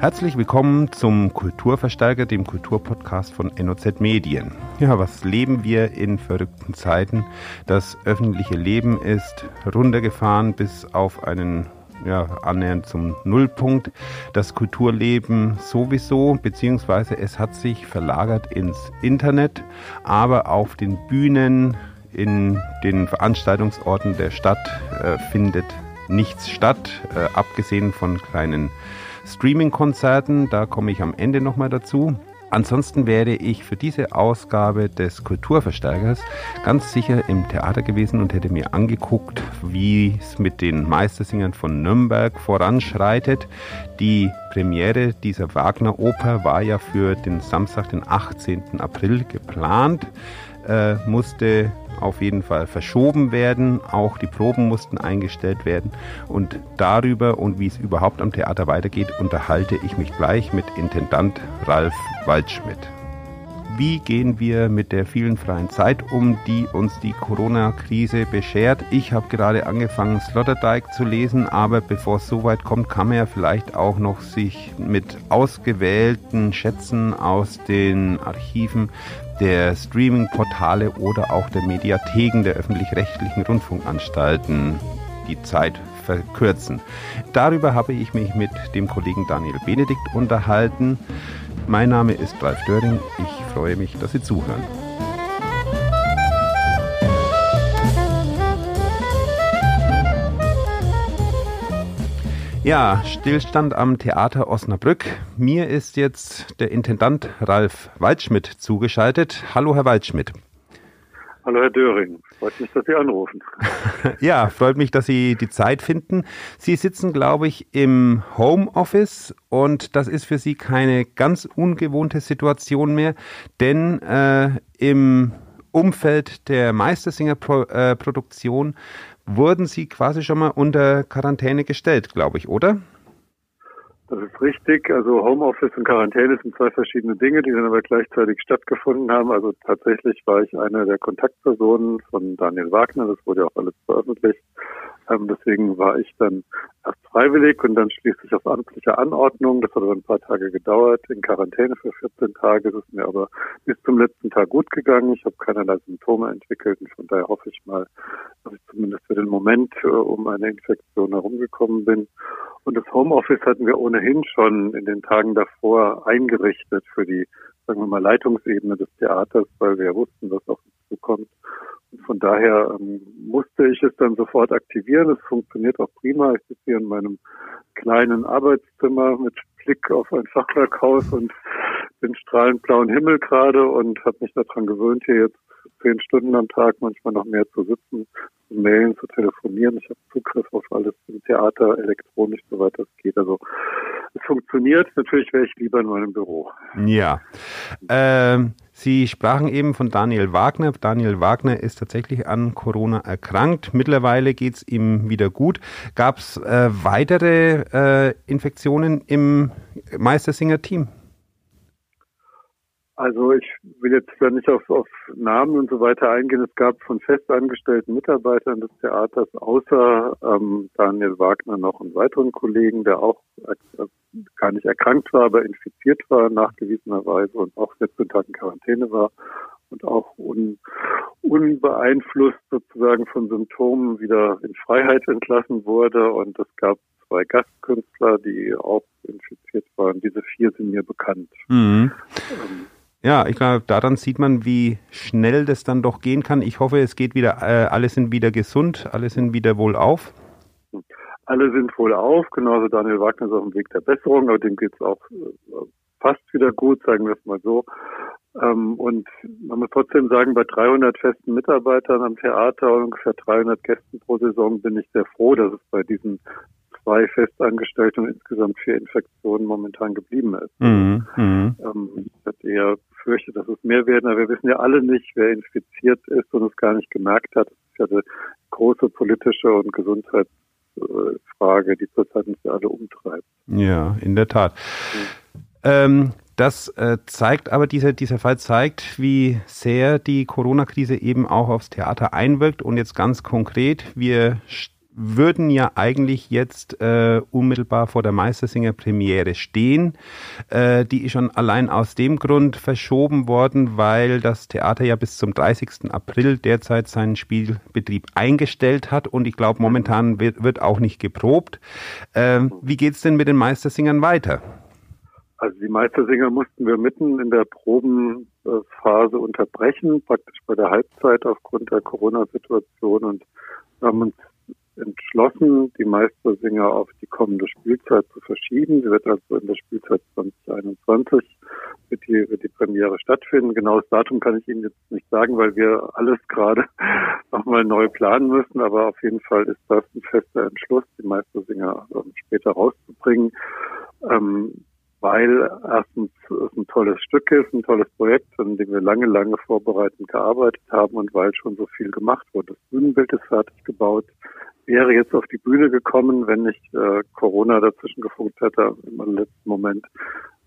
Herzlich willkommen zum Kulturverstärker, dem Kulturpodcast von NOZ Medien. Ja, was leben wir in verrückten Zeiten? Das öffentliche Leben ist runtergefahren bis auf einen ja, annähernd zum Nullpunkt. Das Kulturleben sowieso, beziehungsweise es hat sich verlagert ins Internet, aber auf den Bühnen, in den Veranstaltungsorten der Stadt äh, findet nichts statt, äh, abgesehen von kleinen Streaming-Konzerten. Da komme ich am Ende nochmal dazu. Ansonsten wäre ich für diese Ausgabe des Kulturverstärkers ganz sicher im Theater gewesen und hätte mir angeguckt, wie es mit den Meistersingern von Nürnberg voranschreitet. Die Premiere dieser Wagner-Oper war ja für den Samstag, den 18. April geplant, äh, musste auf jeden Fall verschoben werden. Auch die Proben mussten eingestellt werden. Und darüber und wie es überhaupt am Theater weitergeht, unterhalte ich mich gleich mit Intendant Ralf Waldschmidt. Wie gehen wir mit der vielen freien Zeit um, die uns die Corona-Krise beschert? Ich habe gerade angefangen, Sloterdijk zu lesen, aber bevor es soweit kommt, kann man ja vielleicht auch noch sich mit ausgewählten Schätzen aus den Archiven der Streaming-Portale oder auch der Mediatheken der öffentlich-rechtlichen Rundfunkanstalten die Zeit verkürzen. Darüber habe ich mich mit dem Kollegen Daniel Benedikt unterhalten. Mein Name ist Ralf Döring. Ich freue mich, dass Sie zuhören. Ja, Stillstand am Theater Osnabrück. Mir ist jetzt der Intendant Ralf Waldschmidt zugeschaltet. Hallo, Herr Waldschmidt. Hallo, Herr Döring. Freut mich, dass Sie anrufen. ja, freut mich, dass Sie die Zeit finden. Sie sitzen, glaube ich, im Homeoffice und das ist für Sie keine ganz ungewohnte Situation mehr, denn äh, im Umfeld der Meistersinger-Produktion wurden Sie quasi schon mal unter Quarantäne gestellt, glaube ich, oder? Das ist richtig. Also Homeoffice und Quarantäne sind zwei verschiedene Dinge, die dann aber gleichzeitig stattgefunden haben. Also tatsächlich war ich eine der Kontaktpersonen von Daniel Wagner. Das wurde ja auch alles veröffentlicht. Ähm, deswegen war ich dann erst freiwillig und dann schließlich auf amtliche Anordnung. Das hat aber ein paar Tage gedauert, in Quarantäne für 14 Tage. Das ist mir aber bis zum letzten Tag gut gegangen. Ich habe keinerlei Symptome entwickelt und von daher hoffe ich mal, dass ich zumindest für den Moment äh, um eine Infektion herumgekommen bin. Und das Homeoffice hatten wir ohnehin schon in den Tagen davor eingerichtet für die, sagen wir mal, Leitungsebene des Theaters, weil wir wussten, was auf uns zukommt. Von daher ähm, musste ich es dann sofort aktivieren. Es funktioniert auch prima. Ich sitze hier in meinem kleinen Arbeitszimmer mit Blick auf ein Fachwerkhaus und den strahlend blauen Himmel gerade und habe mich daran gewöhnt, hier jetzt zehn Stunden am Tag, manchmal noch mehr zu sitzen, zu mailen, zu telefonieren. Ich habe Zugriff auf alles im Theater, elektronisch, soweit das geht. Also es funktioniert. Natürlich wäre ich lieber in meinem Büro. Ja. Ähm, Sie sprachen eben von Daniel Wagner. Daniel Wagner ist tatsächlich an Corona erkrankt. Mittlerweile geht es ihm wieder gut. Gab es äh, weitere äh, Infektionen im Meistersinger-Team? Also ich will jetzt da nicht auf, auf Namen und so weiter eingehen. Es gab von festangestellten Mitarbeitern des Theaters außer ähm, Daniel Wagner noch einen weiteren Kollegen, der auch äh, gar nicht erkrankt war, aber infiziert war nachgewiesenerweise und auch 14 Tage in Quarantäne war und auch un, unbeeinflusst sozusagen von Symptomen wieder in Freiheit entlassen wurde. Und es gab zwei Gastkünstler, die auch infiziert waren. Diese vier sind mir bekannt. Mhm. Ähm, ja, ich glaube, daran sieht man, wie schnell das dann doch gehen kann. Ich hoffe, es geht wieder, äh, alle sind wieder gesund, alle sind wieder wohlauf. Alle sind wohlauf, genauso Daniel Wagner ist auf dem Weg der Besserung, aber dem geht es auch äh, fast wieder gut, sagen wir es mal so. Ähm, und man muss trotzdem sagen, bei 300 festen Mitarbeitern am Theater und ungefähr 300 Gästen pro Saison bin ich sehr froh, dass es bei diesen zwei Festangestellten und insgesamt vier Infektionen momentan geblieben ist. Mhm, mhm. ähm, ich hätte eher befürchtet, dass es mehr werden, aber wir wissen ja alle nicht, wer infiziert ist und es gar nicht gemerkt hat. Das ist ja eine große politische und Gesundheitsfrage, die zurzeit uns ja alle umtreibt. Ja, in der Tat. Mhm. Ähm, das äh, zeigt aber, dieser, dieser Fall zeigt, wie sehr die Corona-Krise eben auch aufs Theater einwirkt. Und jetzt ganz konkret, wir würden ja eigentlich jetzt äh, unmittelbar vor der Meistersinger Premiere stehen. Äh, die ist schon allein aus dem Grund verschoben worden, weil das Theater ja bis zum 30. April derzeit seinen Spielbetrieb eingestellt hat und ich glaube momentan wird, wird auch nicht geprobt. Äh, wie geht's denn mit den Meistersingern weiter? Also die Meistersinger mussten wir mitten in der Probenphase unterbrechen, praktisch bei der Halbzeit aufgrund der Corona-Situation und haben uns entschlossen, die Meistersinger auf die kommende Spielzeit zu verschieben. Sie wird also in der Spielzeit 2021 wird die, wird die Premiere stattfinden. Genaues Datum kann ich Ihnen jetzt nicht sagen, weil wir alles gerade nochmal neu planen müssen. Aber auf jeden Fall ist das ein fester Entschluss, die Meistersinger ähm, später rauszubringen. Ähm, weil erstens es ein tolles Stück ist, ein tolles Projekt, an dem wir lange, lange vorbereitend gearbeitet haben und weil schon so viel gemacht wurde. Das Bühnenbild ist fertig gebaut, wäre jetzt auf die Bühne gekommen, wenn nicht äh, Corona dazwischen gefunkt hätte im letzten Moment.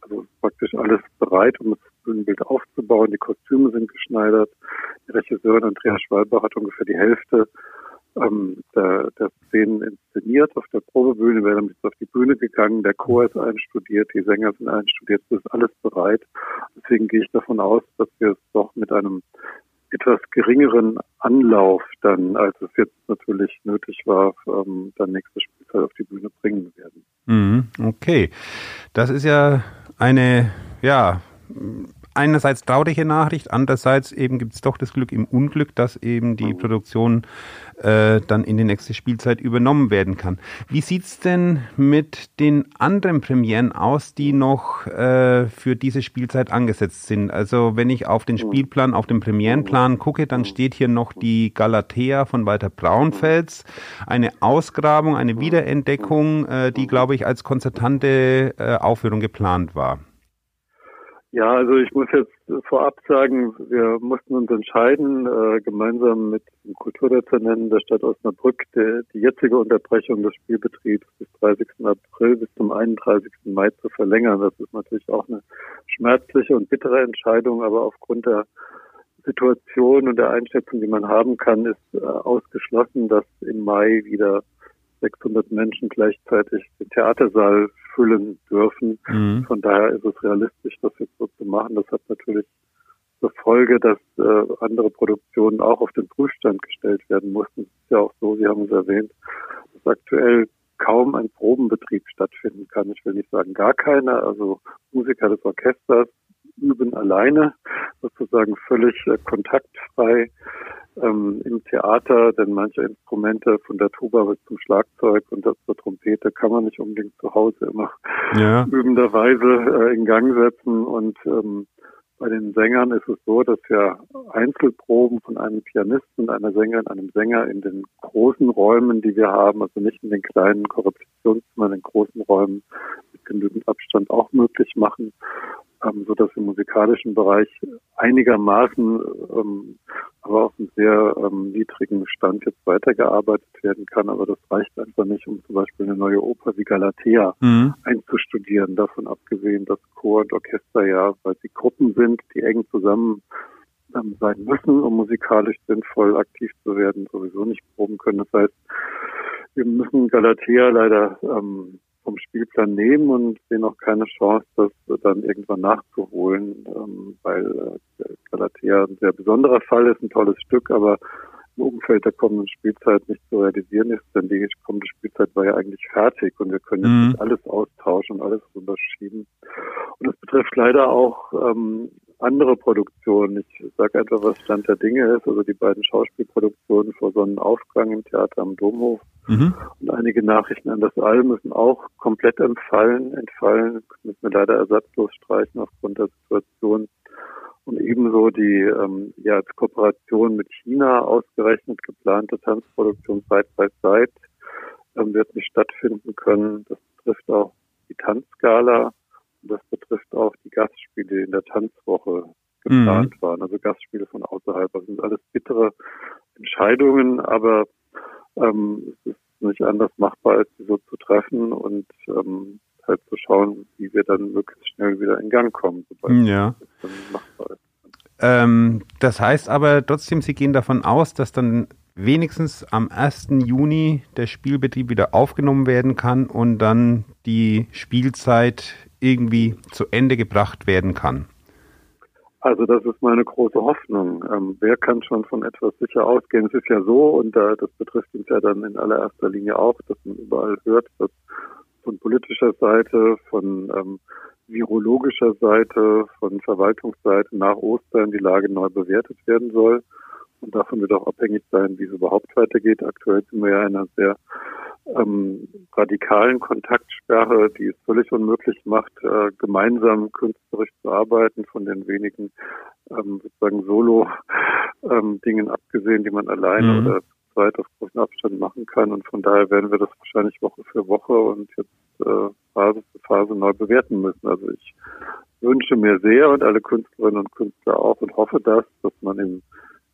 Also praktisch alles bereit, um das Bühnenbild aufzubauen. Die Kostüme sind geschneidert. Die Regisseurin Andrea Schwalber hat ungefähr die Hälfte ähm, der, der Szenen inszeniert. Auf der Probebühne wäre damit auf die Bühne gegangen. Der Chor ist einstudiert, die Sänger sind einstudiert. Es ist alles bereit. Deswegen gehe ich davon aus, dass wir es doch mit einem etwas geringeren Anlauf dann, als es jetzt natürlich nötig war, ähm, dann nächste Spielzeit auf die Bühne bringen werden. Mhm, okay. Das ist ja eine, ja, einerseits traurige Nachricht, andererseits eben gibt es doch das Glück im Unglück, dass eben die mhm. Produktion äh, dann in die nächste Spielzeit übernommen werden kann. Wie sieht's denn mit den anderen Premieren aus, die noch äh, für diese Spielzeit angesetzt sind? Also wenn ich auf den mhm. Spielplan, auf den Premierenplan gucke, dann steht hier noch die Galatea von Walter Braunfels, eine Ausgrabung, eine Wiederentdeckung, äh, die, glaube ich, als konzertante äh, Aufführung geplant war. Ja, also ich muss jetzt vorab sagen, wir mussten uns entscheiden, äh, gemeinsam mit dem Kulturdezernenten der Stadt Osnabrück, der, die jetzige Unterbrechung des Spielbetriebs bis 30. April bis zum 31. Mai zu verlängern. Das ist natürlich auch eine schmerzliche und bittere Entscheidung, aber aufgrund der Situation und der Einschätzung, die man haben kann, ist äh, ausgeschlossen, dass im Mai wieder 600 Menschen gleichzeitig den Theatersaal füllen dürfen. Mhm. Von daher ist es realistisch, das jetzt so zu machen. Das hat natürlich zur Folge, dass äh, andere Produktionen auch auf den Prüfstand gestellt werden mussten. Es ist ja auch so, Sie haben es erwähnt, dass aktuell kaum ein Probenbetrieb stattfinden kann. Ich will nicht sagen gar keiner. Also Musiker des Orchesters üben alleine, sozusagen völlig äh, kontaktfrei ähm, im Theater, denn manche Instrumente von der Tuba bis zum Schlagzeug und das zur Trompete kann man nicht unbedingt zu Hause immer ja. übenderweise äh, in Gang setzen und ähm, bei den Sängern ist es so, dass wir Einzelproben von einem Pianisten und einer Sängerin, einem Sänger in den großen Räumen, die wir haben, also nicht in den kleinen Korruptionszimmern, in den großen Räumen mit genügend Abstand auch möglich machen ähm, so dass im musikalischen Bereich einigermaßen, ähm, aber auf einem sehr ähm, niedrigen Stand jetzt weitergearbeitet werden kann. Aber das reicht einfach nicht, um zum Beispiel eine neue Oper wie Galatea mhm. einzustudieren. Davon abgesehen, dass Chor und Orchester ja, weil sie Gruppen sind, die eng zusammen ähm, sein müssen, um musikalisch sinnvoll aktiv zu werden, sowieso nicht proben können. Das heißt, wir müssen Galatea leider ähm, vom Spielplan nehmen und sehen auch keine Chance, das dann irgendwann nachzuholen, ähm, weil äh, Galatea ein sehr besonderer Fall ist, ein tolles Stück, aber im Umfeld der kommenden Spielzeit nicht zu realisieren ist, denn die kommende Spielzeit war ja eigentlich fertig und wir können jetzt nicht mhm. alles austauschen und alles unterschieben. Und das betrifft leider auch ähm, andere Produktionen. Ich sage einfach, was Stand der Dinge ist. Also die beiden Schauspielproduktionen vor Sonnenaufgang im Theater am Domhof mhm. und einige Nachrichten an das All müssen auch komplett entfallen, entfallen, müssen wir leider ersatzlos streichen aufgrund der Situation. Und ebenso die ähm, ja als Kooperation mit China ausgerechnet geplante Tanzproduktion Side by Side ähm, wird nicht stattfinden können. Das betrifft auch die Tanzskala das betrifft auch die Gastspiele, die in der Tanzwoche geplant mhm. waren. Also Gastspiele von außerhalb. Das sind alles bittere Entscheidungen, aber ähm, es ist nicht anders machbar, als sie so zu treffen und ähm, halt zu schauen, wie wir dann möglichst schnell wieder in Gang kommen, sobald ja. es dann machbar ist. Ähm, das heißt aber trotzdem, Sie gehen davon aus, dass dann wenigstens am 1. Juni der Spielbetrieb wieder aufgenommen werden kann und dann die Spielzeit irgendwie zu Ende gebracht werden kann? Also das ist meine große Hoffnung. Ähm, wer kann schon von etwas sicher ausgehen? Es ist ja so, und äh, das betrifft uns ja dann in allererster Linie auch, dass man überall hört, dass von politischer Seite, von ähm, virologischer Seite, von Verwaltungsseite nach Ostern die Lage neu bewertet werden soll. Und davon wird auch abhängig sein, wie es überhaupt weitergeht. Aktuell sind wir ja in einer sehr ähm, radikalen Kontaktsperre, die es völlig unmöglich macht, äh, gemeinsam künstlerisch zu arbeiten, von den wenigen ähm, sozusagen Solo-Dingen ähm, abgesehen, die man alleine mhm. oder zweit auf großen Abstand machen kann. Und von daher werden wir das wahrscheinlich Woche für Woche und jetzt äh, Phase für Phase neu bewerten müssen. Also ich wünsche mir sehr und alle Künstlerinnen und Künstler auch und hoffe das, dass man im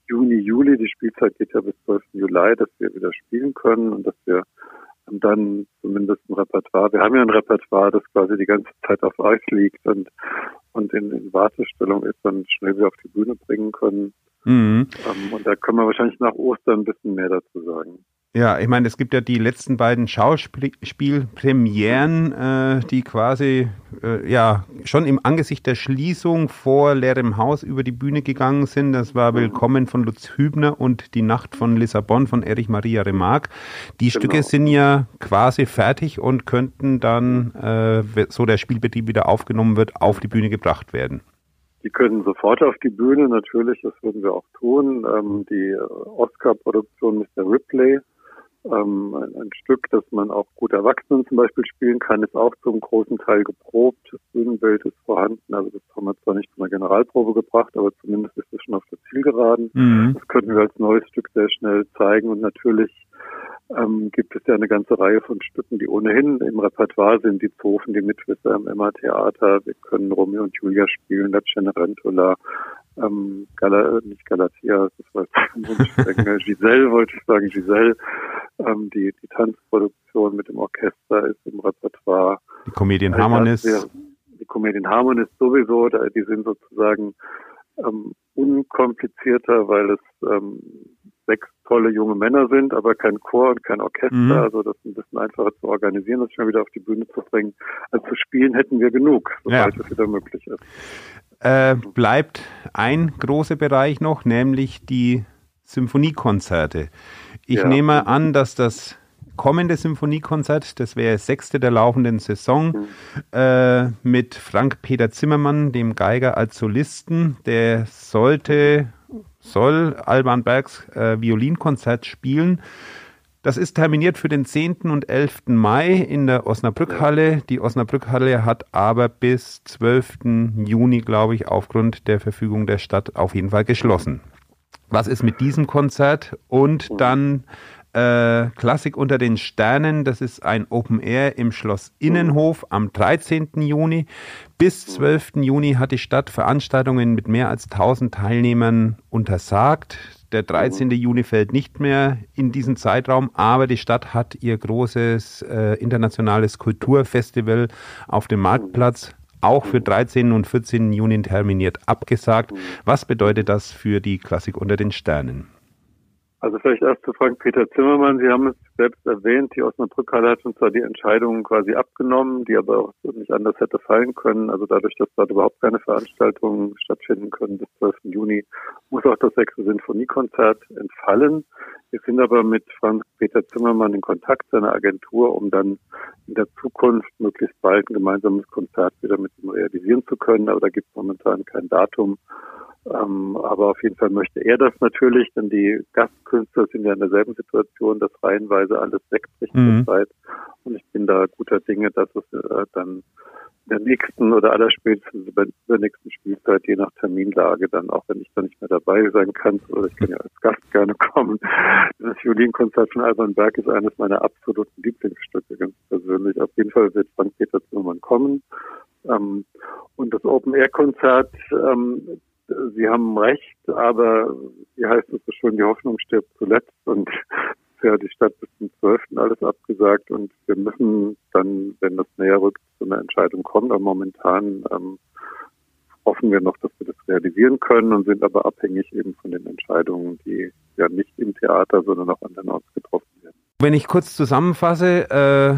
Juni, Juli, die Spielzeit geht ja bis 12. Juli, dass wir wieder spielen können und dass wir dann zumindest ein Repertoire, wir haben ja ein Repertoire, das quasi die ganze Zeit auf Eis liegt und, und in, in Wartestellung ist, dann schnell wieder auf die Bühne bringen können. Mhm. Ähm, und da können wir wahrscheinlich nach Ostern ein bisschen mehr dazu sagen. Ja, ich meine, es gibt ja die letzten beiden Schauspielpremieren, äh, die quasi äh, ja schon im Angesicht der Schließung vor leerem Haus über die Bühne gegangen sind. Das war Willkommen von Lutz Hübner und Die Nacht von Lissabon von Erich Maria Remarque. Die genau. Stücke sind ja quasi fertig und könnten dann, äh, so der Spielbetrieb wieder aufgenommen wird, auf die Bühne gebracht werden. Die können sofort auf die Bühne, natürlich, das würden wir auch tun. Ähm, die Oscar-Produktion Mr. Ripley ähm, ein, Stück, das man auch gut Erwachsenen zum Beispiel spielen kann, ist auch zum großen Teil geprobt. Das Bühnenbild ist vorhanden. Also das haben wir zwar nicht von der Generalprobe gebracht, aber zumindest ist es schon auf der Zielgeraden. Mhm. Das könnten wir als neues Stück sehr schnell zeigen. Und natürlich ähm, gibt es ja eine ganze Reihe von Stücken, die ohnehin im Repertoire sind. Die Zofen, die Mitwisser im Emma-Theater. Wir können Romeo und Julia spielen, La Cenerentola, ähm, Gal nicht Galatia, das war jetzt Giselle wollte ich sagen, Giselle. Ähm, die, die Tanzproduktion mit dem Orchester ist im Repertoire. Die Comedian Harmonist. Die Comedian Harmonist sowieso, die sind sozusagen ähm, unkomplizierter, weil es ähm, sechs tolle junge Männer sind, aber kein Chor und kein Orchester. Mhm. Also das ist ein bisschen einfacher zu organisieren, das schon wieder auf die Bühne zu bringen. Also zu spielen hätten wir genug, sobald ja. es wieder möglich ist. Äh, bleibt ein großer Bereich noch, nämlich die Symphoniekonzerte. Ich ja. nehme an, dass das kommende Symphoniekonzert, das wäre das sechste der laufenden Saison, mhm. äh, mit Frank-Peter Zimmermann, dem Geiger als Solisten, der sollte, soll Alban Bergs äh, Violinkonzert spielen. Das ist terminiert für den 10. und 11. Mai in der Osnabrückhalle. Die Osnabrückhalle hat aber bis 12. Juni, glaube ich, aufgrund der Verfügung der Stadt auf jeden Fall geschlossen. Was ist mit diesem Konzert? Und dann äh, Klassik unter den Sternen, das ist ein Open Air im Schloss Innenhof am 13. Juni. Bis 12. Juni hat die Stadt Veranstaltungen mit mehr als 1000 Teilnehmern untersagt. Der 13. Juni fällt nicht mehr in diesen Zeitraum, aber die Stadt hat ihr großes äh, internationales Kulturfestival auf dem Marktplatz auch für 13. und 14. Juni terminiert abgesagt. Was bedeutet das für die Klassik unter den Sternen? Also vielleicht erst zu Frank-Peter Zimmermann. Sie haben es selbst erwähnt, die Osnabrück-Halle hat uns zwar die Entscheidung quasi abgenommen, die aber auch nicht anders hätte fallen können. Also dadurch, dass dort überhaupt keine Veranstaltungen stattfinden können bis 12. Juni, muss auch das sechste Sinfoniekonzert entfallen. Wir sind aber mit Frank-Peter Zimmermann in Kontakt, seiner Agentur, um dann in der Zukunft möglichst bald ein gemeinsames Konzert wieder mit ihm realisieren zu können. Aber da gibt es momentan kein Datum. Ähm, aber auf jeden Fall möchte er das natürlich, denn die Gastkünstler sind ja in derselben Situation, dass reihenweise alles wegbricht mhm. Zeit. Und ich bin da guter Dinge, dass es äh, dann in der nächsten oder allerspätestens über der nächsten Spielzeit, je nach Terminlage, dann auch wenn ich da nicht mehr dabei sein kann, oder ich kann ja als Gast gerne kommen. Das Violinkonzert von Alban Berg ist eines meiner absoluten Lieblingsstücke, ganz persönlich. Auf jeden Fall wird Frank-Peter Zimmermann kommen. Ähm, und das Open-Air-Konzert, ähm, Sie haben recht, aber wie heißt es so schön, die Hoffnung stirbt zuletzt und ja die Stadt bis zum 12. alles abgesagt und wir müssen dann, wenn das näher rückt, zu einer Entscheidung kommen. Aber momentan ähm, hoffen wir noch, dass wir das realisieren können und sind aber abhängig eben von den Entscheidungen, die ja nicht im Theater, sondern auch andernorts getroffen werden. Wenn ich kurz zusammenfasse, äh,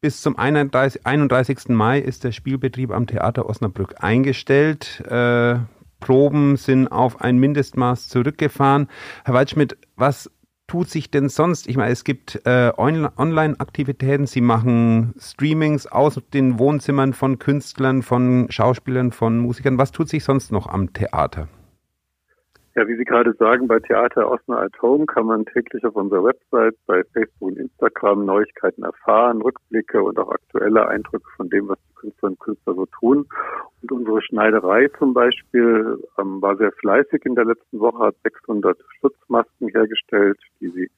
bis zum 31, 31. Mai ist der Spielbetrieb am Theater Osnabrück eingestellt. Äh, Proben sind auf ein Mindestmaß zurückgefahren. Herr Waldschmidt, was tut sich denn sonst? Ich meine, es gibt äh, Online-Aktivitäten, Sie machen Streamings aus den Wohnzimmern von Künstlern, von Schauspielern, von Musikern. Was tut sich sonst noch am Theater? Ja, wie Sie gerade sagen, bei Theater Osna at Home kann man täglich auf unserer Website, bei Facebook und Instagram Neuigkeiten erfahren, Rückblicke und auch aktuelle Eindrücke von dem, was die Künstlerinnen und Künstler so tun. Und unsere Schneiderei zum Beispiel ähm, war sehr fleißig in der letzten Woche, hat 600 Schutzmasken hergestellt, die sie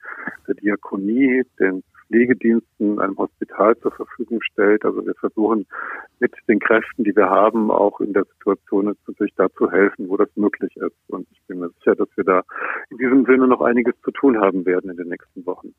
der Diakonie, den Pflegediensten, einem Hospital zur Verfügung stellt. Also wir versuchen mit den Kräften, die wir haben, auch in der Situation jetzt natürlich da zu helfen, wo das möglich ist. Und ich bin mir sicher, dass wir da in diesem Sinne noch einiges zu tun haben werden in den nächsten Wochen.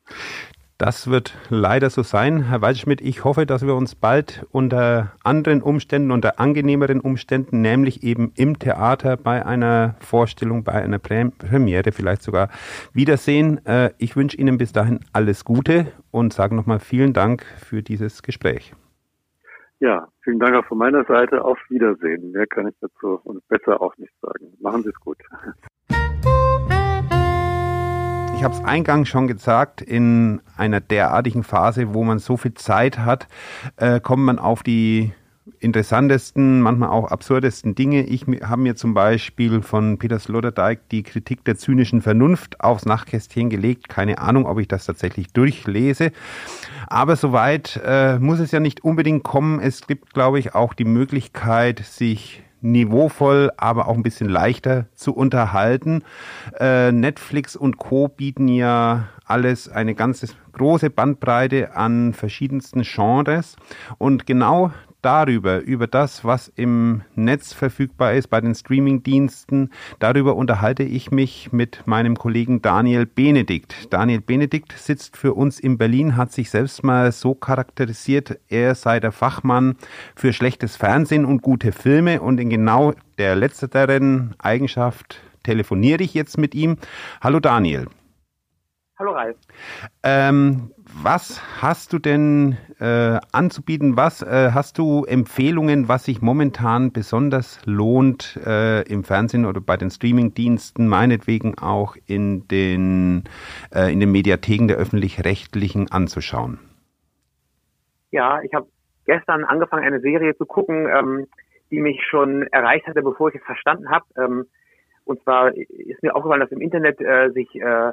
Das wird leider so sein. Herr Waldschmidt, ich hoffe, dass wir uns bald unter anderen Umständen, unter angenehmeren Umständen, nämlich eben im Theater bei einer Vorstellung, bei einer Premiere vielleicht sogar wiedersehen. Äh, ich wünsche Ihnen bis dahin alles Gute und sage nochmal vielen Dank für dieses Gespräch. Ja, vielen Dank auch von meiner Seite. Auf Wiedersehen. Mehr kann ich dazu und besser auch nicht sagen. Machen Sie es gut. Ich habe es eingangs schon gesagt, in einer derartigen Phase, wo man so viel Zeit hat, äh, kommt man auf die interessantesten, manchmal auch absurdesten Dinge. Ich habe mir zum Beispiel von Peter Sloterdijk die Kritik der zynischen Vernunft aufs Nachtkästchen gelegt. Keine Ahnung, ob ich das tatsächlich durchlese. Aber soweit äh, muss es ja nicht unbedingt kommen. Es gibt, glaube ich, auch die Möglichkeit, sich niveauvoll, aber auch ein bisschen leichter zu unterhalten. Äh, Netflix und Co. bieten ja alles eine ganze große Bandbreite an verschiedensten Genres. Und genau darüber, über das, was im Netz verfügbar ist, bei den Streamingdiensten. Darüber unterhalte ich mich mit meinem Kollegen Daniel Benedikt. Daniel Benedikt sitzt für uns in Berlin, hat sich selbst mal so charakterisiert, er sei der Fachmann für schlechtes Fernsehen und gute Filme und in genau der letzteren Eigenschaft telefoniere ich jetzt mit ihm. Hallo Daniel. Hallo Ralf. Ähm, was hast du denn äh, anzubieten? Was äh, hast du Empfehlungen, was sich momentan besonders lohnt äh, im Fernsehen oder bei den Streamingdiensten, meinetwegen auch in den, äh, in den Mediatheken der öffentlich-rechtlichen anzuschauen? Ja, ich habe gestern angefangen, eine Serie zu gucken, ähm, die mich schon erreicht hatte, bevor ich es verstanden habe. Ähm, und zwar ist mir aufgefallen, dass im Internet äh, sich äh,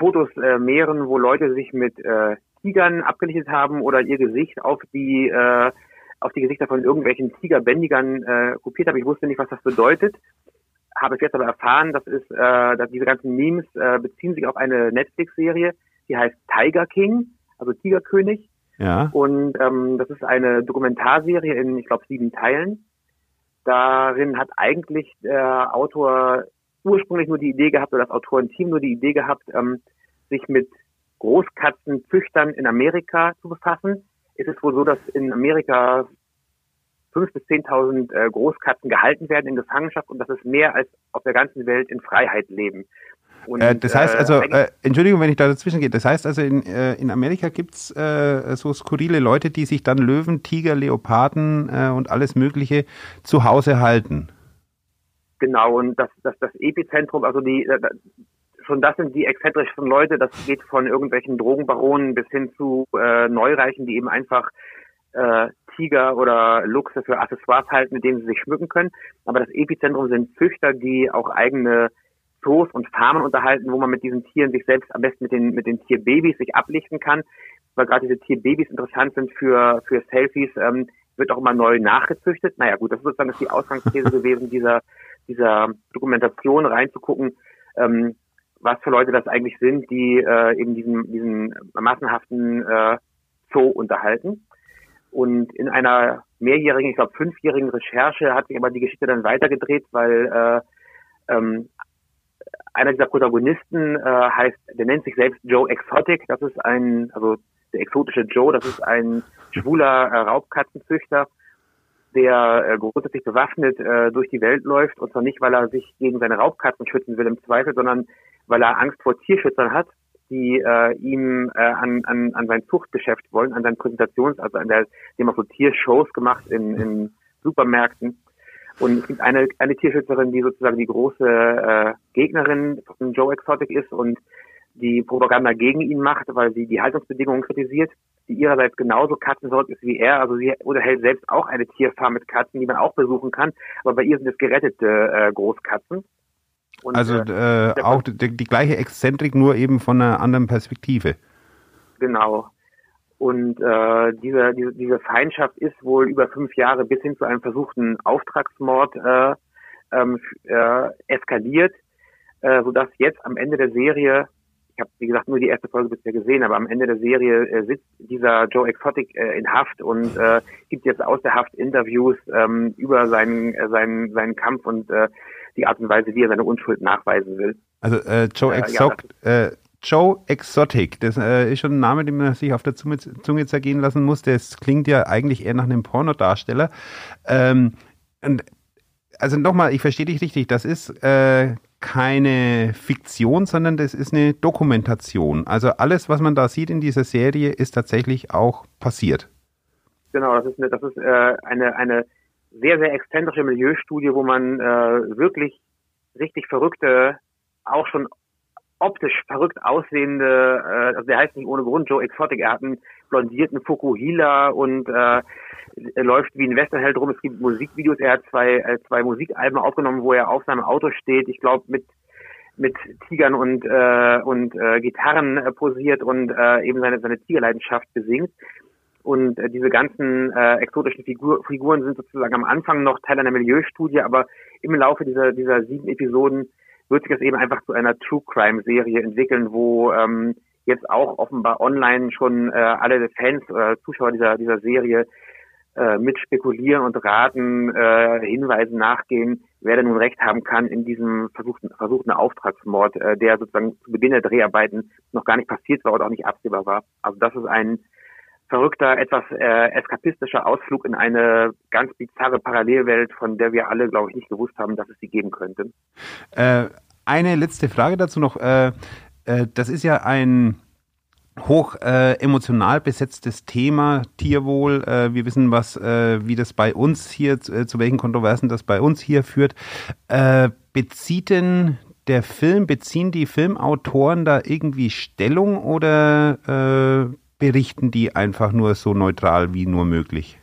Fotos äh, mehren, wo Leute sich mit äh, Tigern abgelichtet haben oder ihr Gesicht auf die äh, auf die Gesichter von irgendwelchen Tigerbändigern äh, kopiert haben. Ich wusste nicht, was das bedeutet. Habe es jetzt aber erfahren, das ist, äh, dass diese ganzen Memes äh, beziehen sich auf eine Netflix-Serie, die heißt Tiger King, also Tigerkönig. Ja. Und ähm, das ist eine Dokumentarserie in, ich glaube, sieben Teilen. Darin hat eigentlich der Autor ursprünglich nur die Idee gehabt, oder das Autorenteam nur die Idee gehabt, ähm, sich mit Großkatzenzüchtern in Amerika zu befassen. Ist es wohl so, dass in Amerika 5.000 bis 10.000 äh, Großkatzen gehalten werden in Gefangenschaft und dass es mehr als auf der ganzen Welt in Freiheit leben. Und, äh, das heißt also, äh, Entschuldigung, wenn ich da dazwischen gehe, das heißt also, in, äh, in Amerika gibt's äh, so skurrile Leute, die sich dann Löwen, Tiger, Leoparden äh, und alles Mögliche zu Hause halten. Genau, und das, das, das Epizentrum, also die, schon das sind die exzentrischen Leute, das geht von irgendwelchen Drogenbaronen bis hin zu äh, Neureichen, die eben einfach äh, Tiger oder Luchse für Accessoires halten, mit denen sie sich schmücken können. Aber das Epizentrum sind Züchter, die auch eigene Zoos und Farmen unterhalten, wo man mit diesen Tieren sich selbst am besten mit den, mit den Tierbabys sich ablichten kann. Weil gerade diese Tierbabys interessant sind für, für Selfies, ähm, wird auch immer neu nachgezüchtet. Naja gut, das ist sozusagen die Ausgangsthese gewesen dieser dieser Dokumentation reinzugucken, ähm, was für Leute das eigentlich sind, die äh, eben diesen, diesen massenhaften äh, Zoo unterhalten. Und in einer mehrjährigen, ich glaube fünfjährigen Recherche hat sich aber die Geschichte dann weitergedreht, weil äh, ähm, einer dieser Protagonisten äh, heißt, der nennt sich selbst Joe Exotic. Das ist ein, also der exotische Joe, das ist ein schwuler äh, Raubkatzenzüchter der äh, grundsätzlich bewaffnet äh, durch die Welt läuft und zwar nicht, weil er sich gegen seine Raubkatzen schützen will im Zweifel, sondern weil er Angst vor Tierschützern hat, die äh, ihm äh, an, an, an sein Zuchtgeschäft wollen, an sein Präsentations, also an der, dem auch so Tiershows gemacht in, in Supermärkten. Und es gibt eine, eine Tierschützerin, die sozusagen die große äh, Gegnerin von Joe Exotic ist und die Propaganda gegen ihn macht, weil sie die Haltungsbedingungen kritisiert, die ihrerseits genauso katzenverrückt ist wie er. Also sie unterhält selbst auch eine Tierfarm mit Katzen, die man auch besuchen kann, aber bei ihr sind es gerettete äh, Großkatzen. Und, also äh, äh auch die, die, gleiche Exzentrik, nur eben von einer anderen Perspektive. Genau. Und äh, diese, diese, diese Feindschaft ist wohl über fünf Jahre bis hin zu einem versuchten Auftragsmord äh, ähm, äh, eskaliert, äh, sodass jetzt am Ende der Serie, habe wie gesagt nur die erste Folge bisher gesehen, aber am Ende der Serie äh, sitzt dieser Joe Exotic äh, in Haft und äh, gibt jetzt aus der Haft Interviews ähm, über seinen, äh, seinen, seinen Kampf und äh, die Art und Weise, wie er seine Unschuld nachweisen will. Also äh, Joe, Exo ja, äh, Joe Exotic, das äh, ist schon ein Name, den man sich auf der Zunge, Zunge zergehen lassen muss. Das klingt ja eigentlich eher nach einem Pornodarsteller. Ähm, und also nochmal, ich verstehe dich richtig, das ist äh, keine Fiktion, sondern das ist eine Dokumentation. Also alles, was man da sieht in dieser Serie, ist tatsächlich auch passiert. Genau, das ist eine, das ist äh, eine, eine sehr, sehr exzentrische Milieustudie, wo man äh, wirklich richtig verrückte, auch schon optisch verrückt aussehende, äh, also der heißt nicht ohne Grund Joe Exotic, er hat einen blondierten Fukuhila und äh, läuft wie ein Westernheld rum. Es gibt Musikvideos, er hat zwei, äh, zwei Musikalben aufgenommen, wo er auf seinem Auto steht, ich glaube mit mit Tigern und äh, und äh, Gitarren äh, posiert und äh, eben seine seine Tigerleidenschaft besingt. Und äh, diese ganzen äh, exotischen Figur, Figuren sind sozusagen am Anfang noch Teil einer Milieustudie, aber im Laufe dieser, dieser sieben Episoden wird sich das eben einfach zu einer True Crime Serie entwickeln, wo ähm, jetzt auch offenbar online schon äh, alle Fans oder äh, Zuschauer dieser, dieser Serie äh, mit spekulieren und raten, äh, Hinweisen nachgehen, wer denn nun recht haben kann in diesem versuchten, versuchten Auftragsmord, äh, der sozusagen zu Beginn der Dreharbeiten noch gar nicht passiert war oder auch nicht absehbar war. Also das ist ein verrückter, etwas äh, eskapistischer Ausflug in eine ganz bizarre Parallelwelt, von der wir alle, glaube ich, nicht gewusst haben, dass es sie geben könnte. Äh, eine letzte Frage dazu noch. Äh, äh, das ist ja ein hoch äh, emotional besetztes Thema, Tierwohl. Äh, wir wissen, was, wie das bei uns hier, äh, zu welchen Kontroversen das bei uns hier führt. Bezieht denn der Film, beziehen die Filmautoren da irgendwie Stellung oder berichten die einfach nur so neutral wie nur möglich?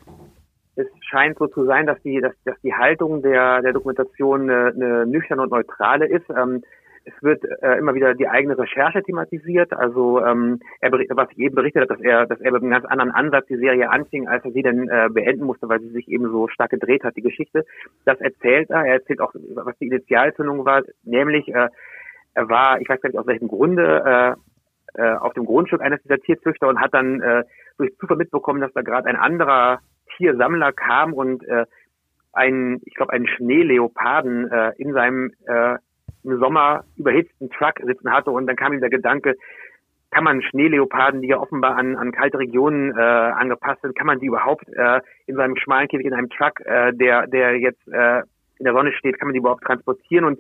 Es scheint so zu sein, dass die, dass, dass die Haltung der, der Dokumentation eine, eine nüchterne und neutrale ist. Ähm, es wird äh, immer wieder die eigene Recherche thematisiert. Also ähm, er was ich eben berichtet habe, dass er, dass er mit einem ganz anderen Ansatz die Serie anfing, als er sie dann äh, beenden musste, weil sie sich eben so stark gedreht hat, die Geschichte. Das erzählt er. Er erzählt auch, was die Initialzündung war, nämlich äh, er war, ich weiß gar nicht aus welchem Grunde, äh, äh, auf dem Grundstück eines dieser Tierzüchter und hat dann äh, durch Zufall mitbekommen, dass da gerade ein anderer Tiersammler kam und äh, einen, ich glaube, einen Schneeleoparden äh, in seinem äh, im Sommer überhitzten Truck sitzen hatte. Und dann kam ihm der Gedanke, kann man Schneeleoparden, die ja offenbar an, an kalte Regionen äh, angepasst sind, kann man die überhaupt äh, in seinem schmalen Käfig in einem Truck, äh, der der jetzt äh, in der Sonne steht, kann man die überhaupt transportieren? Und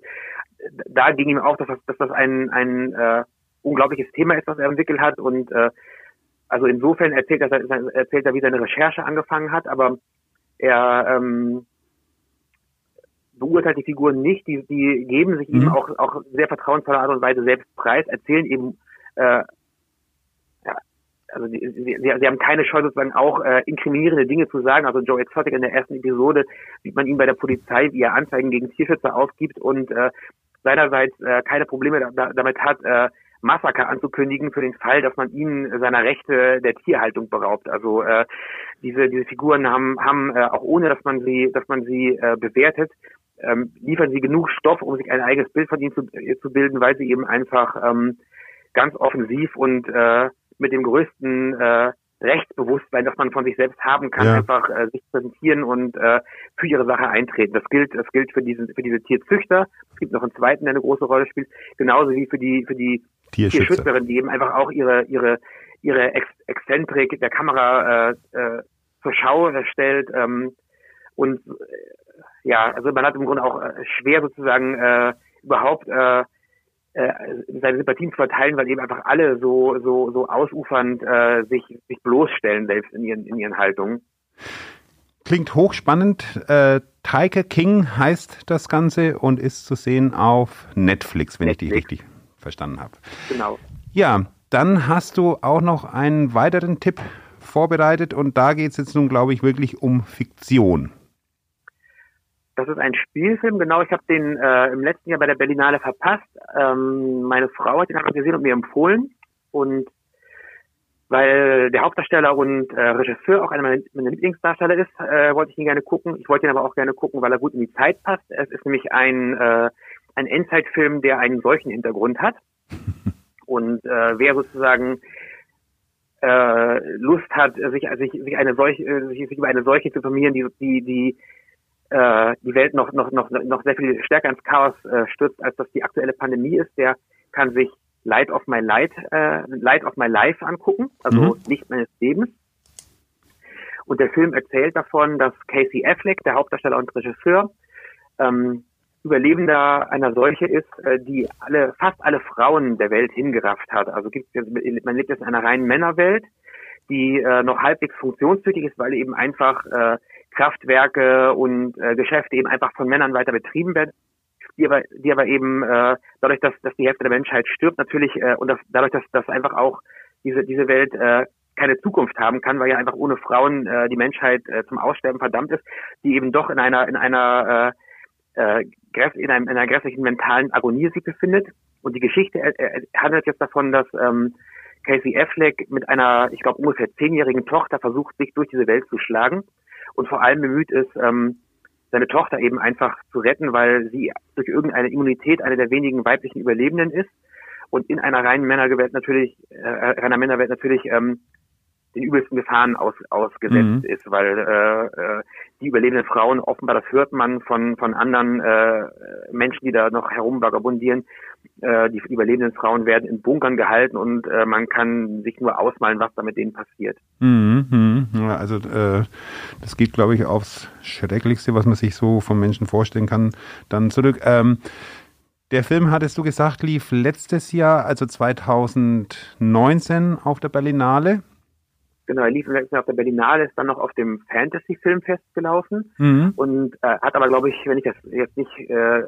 da ging ihm auch, dass das, dass das ein, ein äh, unglaubliches Thema ist, was er entwickelt hat. Und äh, also insofern erzählt er, erzählt er, wie seine Recherche angefangen hat, aber er ähm, beurteilt die Figuren nicht, die, die geben sich mhm. ihm auch, auch sehr vertrauensvoller Art und Weise selbst preis, erzählen eben, äh, ja, also die, sie, sie, sie haben keine Chance, sozusagen auch äh, inkriminierende Dinge zu sagen. Also Joe Exotic in der ersten Episode sieht man ihn bei der Polizei, wie er Anzeigen gegen Tierschützer aufgibt und äh, seinerseits äh, keine Probleme da, damit hat, äh, Massaker anzukündigen für den Fall, dass man ihn seiner Rechte der Tierhaltung beraubt. Also äh, diese diese Figuren haben haben äh, auch ohne, dass man sie dass man sie äh, bewertet, ähm, liefern sie genug Stoff, um sich ein eigenes Bild von ihnen zu, äh, zu bilden, weil sie eben einfach ähm, ganz offensiv und äh, mit dem größten äh, Rechtsbewusstsein, das man von sich selbst haben kann, ja. einfach äh, sich präsentieren und äh, für ihre Sache eintreten. Das gilt, das gilt für diesen, für diese Tierzüchter. Es gibt noch einen zweiten, der eine große Rolle spielt, genauso wie für die, für die Tierschützerin, die eben einfach auch ihre, ihre, ihre Ex Exzentrik der Kamera äh, äh, zur Schau stellt. Ähm, Und äh, ja, also man hat im Grunde auch äh, schwer sozusagen äh, überhaupt äh, äh, seine Sympathien zu verteilen, weil eben einfach alle so so so ausufernd äh, sich sich bloßstellen selbst in ihren in ihren Haltungen. Klingt hochspannend. Äh, Tiger King heißt das Ganze und ist zu sehen auf Netflix, wenn Netflix. ich die richtig verstanden habe. Genau. Ja, dann hast du auch noch einen weiteren Tipp vorbereitet und da geht es jetzt nun, glaube ich, wirklich um Fiktion. Das ist ein Spielfilm, genau. Ich habe den äh, im letzten Jahr bei der Berlinale verpasst. Ähm, meine Frau hat ihn aber gesehen und mir empfohlen. Und weil der Hauptdarsteller und äh, Regisseur auch einer meiner, meiner Lieblingsdarsteller ist, äh, wollte ich ihn gerne gucken. Ich wollte ihn aber auch gerne gucken, weil er gut in die Zeit passt. Es ist nämlich ein, äh, ein Endzeitfilm, der einen solchen Hintergrund hat. Und äh, wer sozusagen äh, Lust hat, sich, sich, sich eine solche, äh, sich, sich über eine solche zu informieren, die, die, die äh, die Welt noch, noch, noch, noch sehr viel stärker ins Chaos äh, stürzt, als das die aktuelle Pandemie ist, der kann sich Light of My Light, äh, Light of My Life angucken, also mhm. Licht meines Lebens. Und der Film erzählt davon, dass Casey Affleck, der Hauptdarsteller und Regisseur, ähm, Überlebender einer Seuche ist, äh, die alle, fast alle Frauen der Welt hingerafft hat. Also gibt man lebt jetzt in einer reinen Männerwelt, die äh, noch halbwegs funktionstüchtig ist, weil eben einfach äh, Kraftwerke und äh, Geschäfte eben einfach von Männern weiter betrieben werden, die aber, die aber eben äh, dadurch, dass, dass die Hälfte der Menschheit stirbt, natürlich äh, und das, dadurch, dass, dass einfach auch diese, diese Welt äh, keine Zukunft haben kann, weil ja einfach ohne Frauen äh, die Menschheit äh, zum Aussterben verdammt ist, die eben doch in einer in einer äh, äh, in, einem, in einer grässlichen mentalen Agonie sich befindet. Und die Geschichte handelt jetzt davon, dass ähm, Casey Affleck mit einer, ich glaube, ungefähr zehnjährigen Tochter versucht, sich durch diese Welt zu schlagen und vor allem bemüht ist, ähm, seine Tochter eben einfach zu retten, weil sie durch irgendeine Immunität eine der wenigen weiblichen Überlebenden ist und in einer reinen Männerwelt natürlich, äh, reiner Männerwelt natürlich ähm, den übelsten Gefahren aus, ausgesetzt mhm. ist, weil äh, äh, die überlebenden Frauen offenbar, das hört man von von anderen äh, Menschen, die da noch herumvagabundieren, äh, die überlebenden Frauen werden in Bunkern gehalten und äh, man kann sich nur ausmalen, was da mit denen passiert. Mhm, mhm. Ja, also äh, das geht, glaube ich, aufs Schrecklichste, was man sich so vom Menschen vorstellen kann, dann zurück. Ähm, der Film, hattest du gesagt, lief letztes Jahr, also 2019 auf der Berlinale. Genau, er lief letztes Jahr auf der Berlinale, ist dann noch auf dem Fantasy-Filmfest gelaufen mhm. und äh, hat aber, glaube ich, wenn ich das jetzt nicht äh,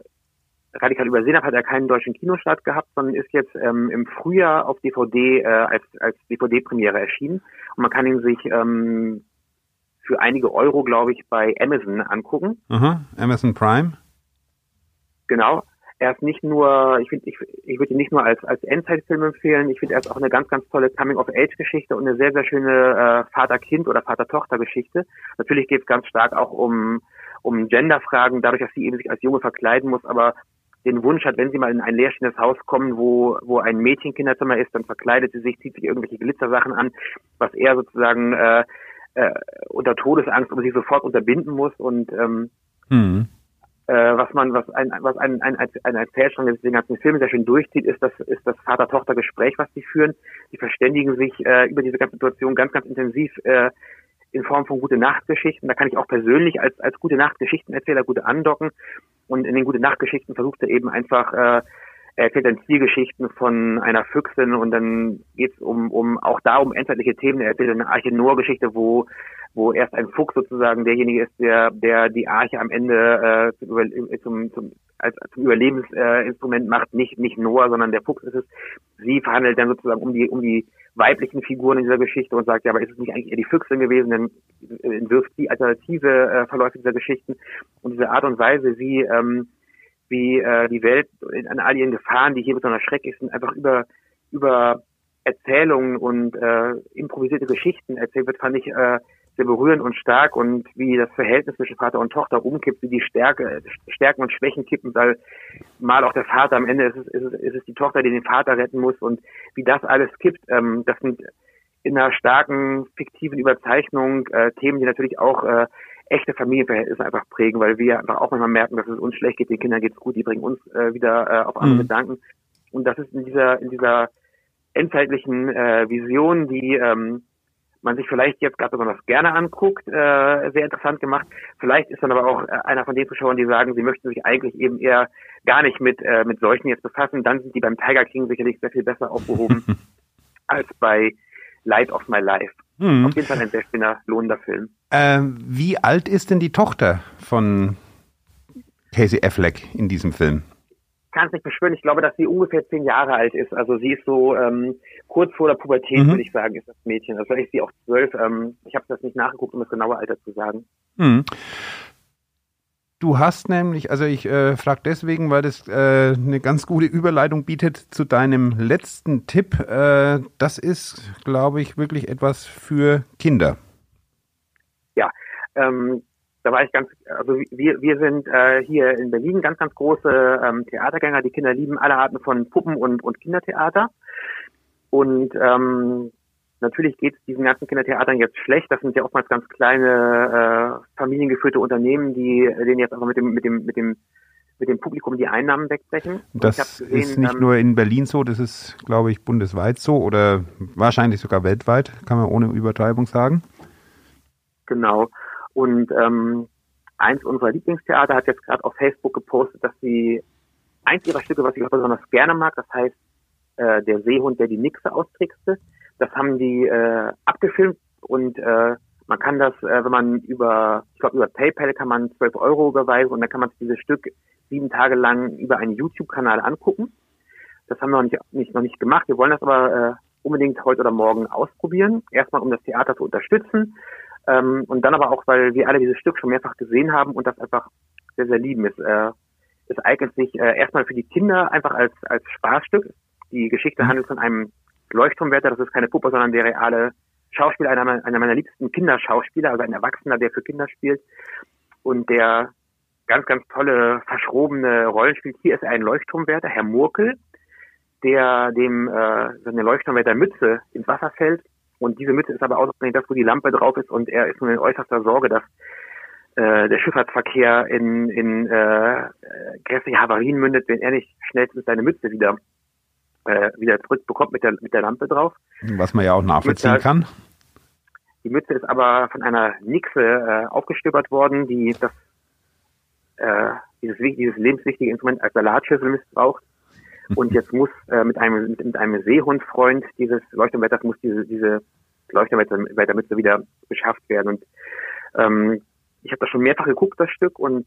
radikal übersehen habe, hat er keinen deutschen Kinostart gehabt, sondern ist jetzt ähm, im Frühjahr auf DVD äh, als, als DVD-Premiere erschienen. Und man kann ihn sich ähm, für einige Euro, glaube ich, bei Amazon angucken. Aha, Amazon Prime. Genau. Er ist nicht nur, ich finde, ich, ich würde ihn nicht nur als, als Endzeitfilm empfehlen, ich finde, er ist auch eine ganz, ganz tolle Coming-of-Age-Geschichte und eine sehr, sehr schöne äh, Vater-Kind- oder Vater-Tochter-Geschichte. Natürlich geht es ganz stark auch um, um Gender-Fragen, dadurch, dass sie eben sich als Junge verkleiden muss, aber den Wunsch hat, wenn sie mal in ein leerstehendes Haus kommen, wo, wo ein Mädchenkinderzimmer ist, dann verkleidet sie sich, zieht sich irgendwelche Glitzersachen an, was er sozusagen äh, äh, unter Todesangst aber sie sofort unterbinden muss und ähm, mhm. Äh, was man, was ein, was ein, ein, ein Erzählstrang des den ganzen Film sehr schön durchzieht, ist das, ist das Vater-Tochter-Gespräch, was sie führen. Die verständigen sich äh, über diese ganze Situation ganz, ganz intensiv äh, in Form von gute Nachtgeschichten. Da kann ich auch persönlich als, als gute Nachtgeschichtenerzähler gute andocken. Und in den gute Nachtgeschichten versucht er eben einfach, äh, er erzählt dann Zielgeschichten von einer Füchsin und dann geht es um, um auch da um endzeitliche Themen. Er erzählt eine Arche Noah-Geschichte, wo wo erst ein Fuchs sozusagen derjenige ist, der der die Arche am Ende äh, zum, zum, zum als zum Überlebensinstrument äh, macht, nicht nicht Noah, sondern der Fuchs ist es. Sie verhandelt dann sozusagen um die um die weiblichen Figuren in dieser Geschichte und sagt, ja, aber ist es nicht eigentlich eher die Füchsin gewesen, dann entwirft die alternative äh, Verläufe dieser Geschichten und diese Art und Weise, wie ähm, wie äh, die Welt an all ihren Gefahren, die hier besonders schrecklich sind, einfach über über Erzählungen und äh, improvisierte Geschichten erzählt wird, fand ich äh, sehr berührend und stark. Und wie das Verhältnis zwischen Vater und Tochter umkippt, wie die Stärke, Stärken und Schwächen kippen, weil mal auch der Vater, am Ende ist es, ist es, ist es die Tochter, die den Vater retten muss. Und wie das alles kippt, ähm, das sind in einer starken, fiktiven Überzeichnung äh, Themen, die natürlich auch äh, echte Familienverhältnisse einfach prägen, weil wir einfach auch manchmal merken, dass es uns schlecht geht, den Kindern geht's gut, die bringen uns äh, wieder äh, auf andere mhm. Gedanken. Und das ist in dieser, in dieser endzeitlichen äh, Vision, die ähm, man sich vielleicht jetzt gerade besonders gerne anguckt, äh, sehr interessant gemacht. Vielleicht ist dann aber auch äh, einer von den Zuschauern, die sagen, sie möchten sich eigentlich eben eher gar nicht mit, äh, mit solchen jetzt befassen. Dann sind die beim Tiger King sicherlich sehr viel besser aufgehoben als bei Light of My Life. Mhm. Auf jeden Fall ein sehr schöner, lohnender Film. Ähm, wie alt ist denn die Tochter von Casey Affleck in diesem Film? kann es nicht beschwören. Ich glaube, dass sie ungefähr zehn Jahre alt ist. Also sie ist so ähm, kurz vor der Pubertät, mhm. würde ich sagen, ist das Mädchen. Also vielleicht ist sie auch zwölf. Ähm, ich habe das nicht nachgeguckt, um das genaue Alter zu sagen. Mhm. Du hast nämlich, also ich äh, frage deswegen, weil das äh, eine ganz gute Überleitung bietet zu deinem letzten Tipp. Äh, das ist, glaube ich, wirklich etwas für Kinder. Ja, ähm, da war ich ganz, also wir, wir sind äh, hier in Berlin ganz, ganz große ähm, Theatergänger. Die Kinder lieben alle Arten von Puppen und, und Kindertheater. Und ähm, natürlich geht es diesen ganzen Kindertheatern jetzt schlecht. Das sind ja oftmals ganz kleine äh, familiengeführte Unternehmen, die denen jetzt aber mit dem, mit dem, mit dem mit dem Publikum die Einnahmen wegbrechen. Das gesehen, ist nicht ähm, nur in Berlin so, das ist, glaube ich, bundesweit so oder wahrscheinlich sogar weltweit, kann man ohne Übertreibung sagen. Genau. Und ähm, eins unserer Lieblingstheater hat jetzt gerade auf Facebook gepostet, dass sie eins ihrer Stücke, was ich auch besonders gerne mag, das heißt äh, der Seehund, der die Nixe austrickste, das haben die äh, abgefilmt und äh, man kann das, äh, wenn man über, ich glaube über PayPal kann man 12 Euro überweisen und dann kann man dieses Stück sieben Tage lang über einen YouTube-Kanal angucken. Das haben wir noch nicht, nicht, noch nicht gemacht. Wir wollen das aber äh, unbedingt heute oder morgen ausprobieren. Erstmal, um das Theater zu unterstützen ähm, und dann aber auch, weil wir alle dieses Stück schon mehrfach gesehen haben und das einfach sehr, sehr lieben. Es, äh, es eignet sich äh, erstmal für die Kinder einfach als, als Spaßstück. Die Geschichte mhm. handelt von einem Leuchtturmwärter, das ist keine Puppe, sondern der reale Schauspieler, einer, einer meiner liebsten Kinderschauspieler, also ein Erwachsener, der für Kinder spielt. Und der ganz, ganz tolle, verschrobene Rollen spielt. Hier ist ein Leuchtturmwärter, Herr Murkel, der dem äh, seine Leuchtturmwärter Mütze ins Wasser fällt. Und diese Mütze ist aber ausgerechnet das, wo die Lampe drauf ist. Und er ist nur in äußerster Sorge, dass äh, der Schifffahrtsverkehr in, in äh, grässliche Havarien mündet, wenn er nicht schnellstens seine Mütze wieder äh, wieder zurückbekommt mit der mit der Lampe drauf. Was man ja auch nachvollziehen Mütze, kann. Die Mütze ist aber von einer Nixe äh, aufgestöbert worden, die das äh, dieses, dieses lebenswichtige Instrument als Salatschüssel missbraucht und jetzt muss äh, mit einem mit, mit einem Seehundfreund dieses Leuchtturmwetter muss diese diese Leuchtturmwettermütze wieder beschafft werden. Und ähm, ich habe das schon mehrfach geguckt, das Stück, und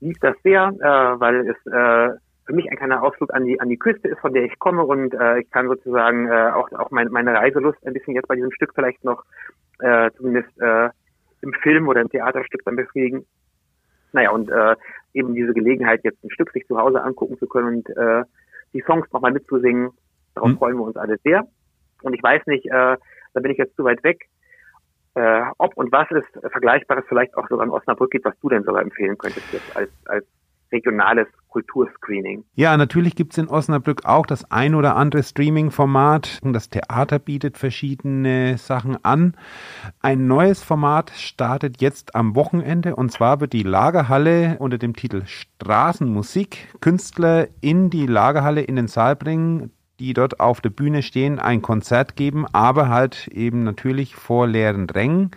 lief das sehr, äh, weil es äh, für mich ein kleiner Ausflug an die an die Küste ist, von der ich komme und äh, ich kann sozusagen äh, auch auch mein, meine Reiselust ein bisschen jetzt bei diesem Stück vielleicht noch äh, zumindest äh, im Film oder im Theaterstück dann befriedigen. Naja, und äh, eben diese Gelegenheit, jetzt ein Stück sich zu Hause angucken zu können und äh, die Songs nochmal mitzusingen. Darauf mhm. freuen wir uns alle sehr. Und ich weiß nicht, äh, da bin ich jetzt zu weit weg, äh, ob und was es Vergleichbares vielleicht auch sogar in Osnabrück gibt, was du denn sogar empfehlen könntest jetzt als, als regionales Kulturscreening. Ja, natürlich gibt es in Osnabrück auch das ein oder andere Streaming-Format. Das Theater bietet verschiedene Sachen an. Ein neues Format startet jetzt am Wochenende und zwar wird die Lagerhalle unter dem Titel Straßenmusik Künstler in die Lagerhalle in den Saal bringen die dort auf der Bühne stehen, ein Konzert geben, aber halt eben natürlich vor leeren Rängen.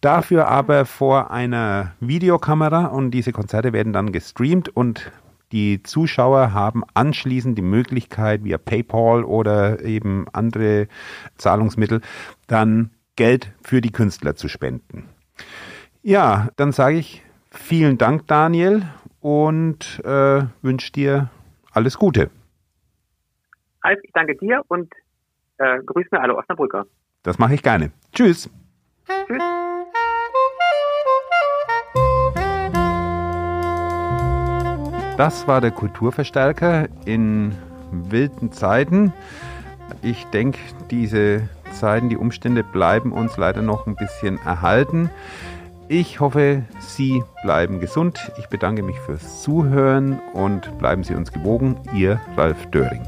Dafür aber vor einer Videokamera und diese Konzerte werden dann gestreamt und die Zuschauer haben anschließend die Möglichkeit, via PayPal oder eben andere Zahlungsmittel, dann Geld für die Künstler zu spenden. Ja, dann sage ich vielen Dank, Daniel, und äh, wünsche dir alles Gute. Alf, ich danke dir und äh, grüß mir alle Osnabrücker. Das mache ich gerne. Tschüss. Tschüss. Das war der Kulturverstärker in wilden Zeiten. Ich denke, diese Zeiten, die Umstände bleiben uns leider noch ein bisschen erhalten. Ich hoffe, Sie bleiben gesund. Ich bedanke mich fürs Zuhören und bleiben Sie uns gewogen. Ihr Ralf Döring.